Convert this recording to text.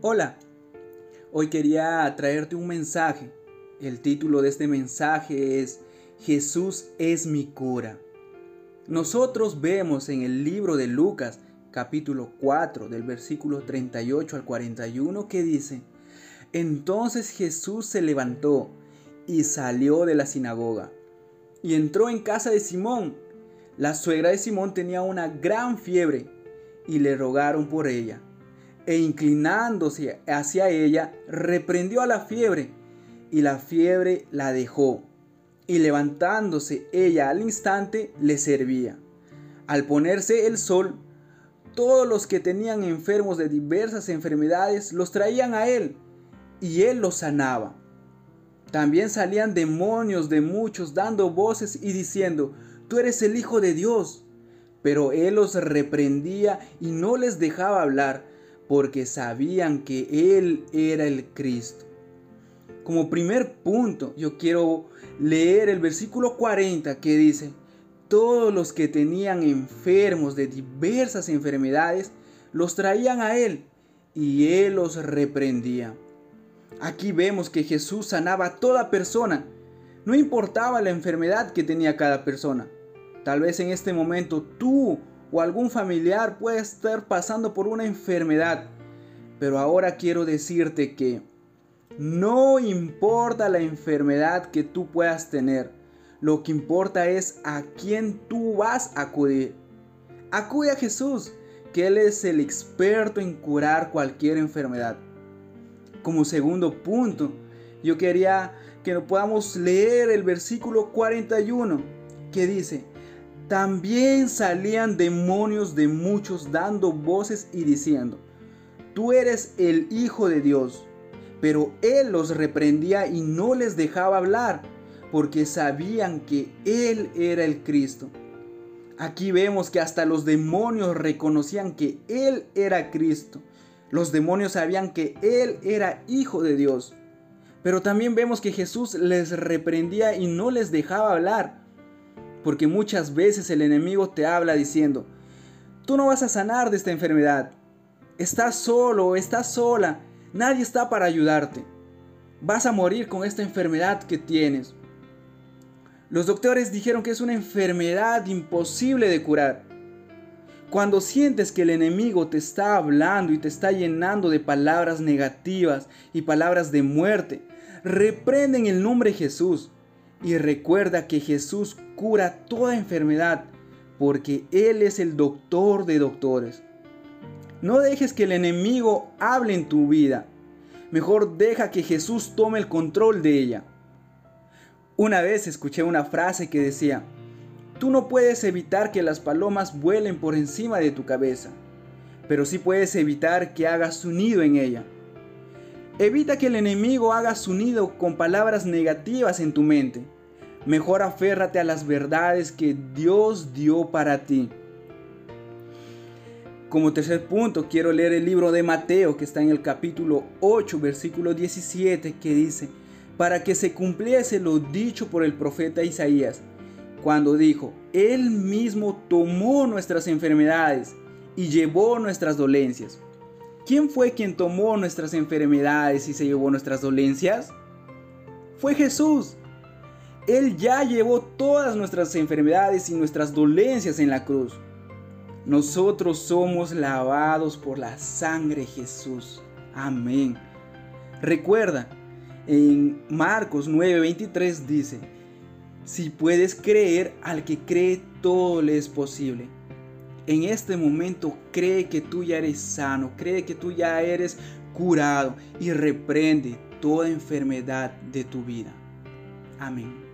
Hola, hoy quería traerte un mensaje. El título de este mensaje es Jesús es mi cura. Nosotros vemos en el libro de Lucas capítulo 4 del versículo 38 al 41 que dice, Entonces Jesús se levantó y salió de la sinagoga y entró en casa de Simón. La suegra de Simón tenía una gran fiebre y le rogaron por ella e inclinándose hacia ella, reprendió a la fiebre, y la fiebre la dejó, y levantándose ella al instante le servía. Al ponerse el sol, todos los que tenían enfermos de diversas enfermedades los traían a él, y él los sanaba. También salían demonios de muchos dando voces y diciendo, tú eres el Hijo de Dios. Pero él los reprendía y no les dejaba hablar porque sabían que Él era el Cristo. Como primer punto, yo quiero leer el versículo 40 que dice, todos los que tenían enfermos de diversas enfermedades, los traían a Él y Él los reprendía. Aquí vemos que Jesús sanaba a toda persona, no importaba la enfermedad que tenía cada persona. Tal vez en este momento tú o algún familiar puede estar pasando por una enfermedad. Pero ahora quiero decirte que no importa la enfermedad que tú puedas tener, lo que importa es a quién tú vas a acudir. Acude a Jesús, que Él es el experto en curar cualquier enfermedad. Como segundo punto, yo quería que podamos leer el versículo 41 que dice, también salían demonios de muchos dando voces y diciendo, tú eres el Hijo de Dios. Pero él los reprendía y no les dejaba hablar, porque sabían que él era el Cristo. Aquí vemos que hasta los demonios reconocían que él era Cristo. Los demonios sabían que él era Hijo de Dios. Pero también vemos que Jesús les reprendía y no les dejaba hablar porque muchas veces el enemigo te habla diciendo, tú no vas a sanar de esta enfermedad. Estás solo, estás sola, nadie está para ayudarte. Vas a morir con esta enfermedad que tienes. Los doctores dijeron que es una enfermedad imposible de curar. Cuando sientes que el enemigo te está hablando y te está llenando de palabras negativas y palabras de muerte, reprende en el nombre de Jesús y recuerda que Jesús cura toda enfermedad porque Él es el doctor de doctores. No dejes que el enemigo hable en tu vida. Mejor deja que Jesús tome el control de ella. Una vez escuché una frase que decía, tú no puedes evitar que las palomas vuelen por encima de tu cabeza, pero sí puedes evitar que hagas su nido en ella. Evita que el enemigo haga su nido con palabras negativas en tu mente. Mejor aférrate a las verdades que Dios dio para ti. Como tercer punto, quiero leer el libro de Mateo que está en el capítulo 8, versículo 17, que dice, para que se cumpliese lo dicho por el profeta Isaías, cuando dijo, Él mismo tomó nuestras enfermedades y llevó nuestras dolencias. ¿Quién fue quien tomó nuestras enfermedades y se llevó nuestras dolencias? Fue Jesús. Él ya llevó todas nuestras enfermedades y nuestras dolencias en la cruz. Nosotros somos lavados por la sangre de Jesús. Amén. Recuerda, en Marcos 9:23 dice, si puedes creer, al que cree todo le es posible en este momento cree que tú ya eres sano, cree que tú ya eres curado y reprende toda enfermedad de tu vida. Amén.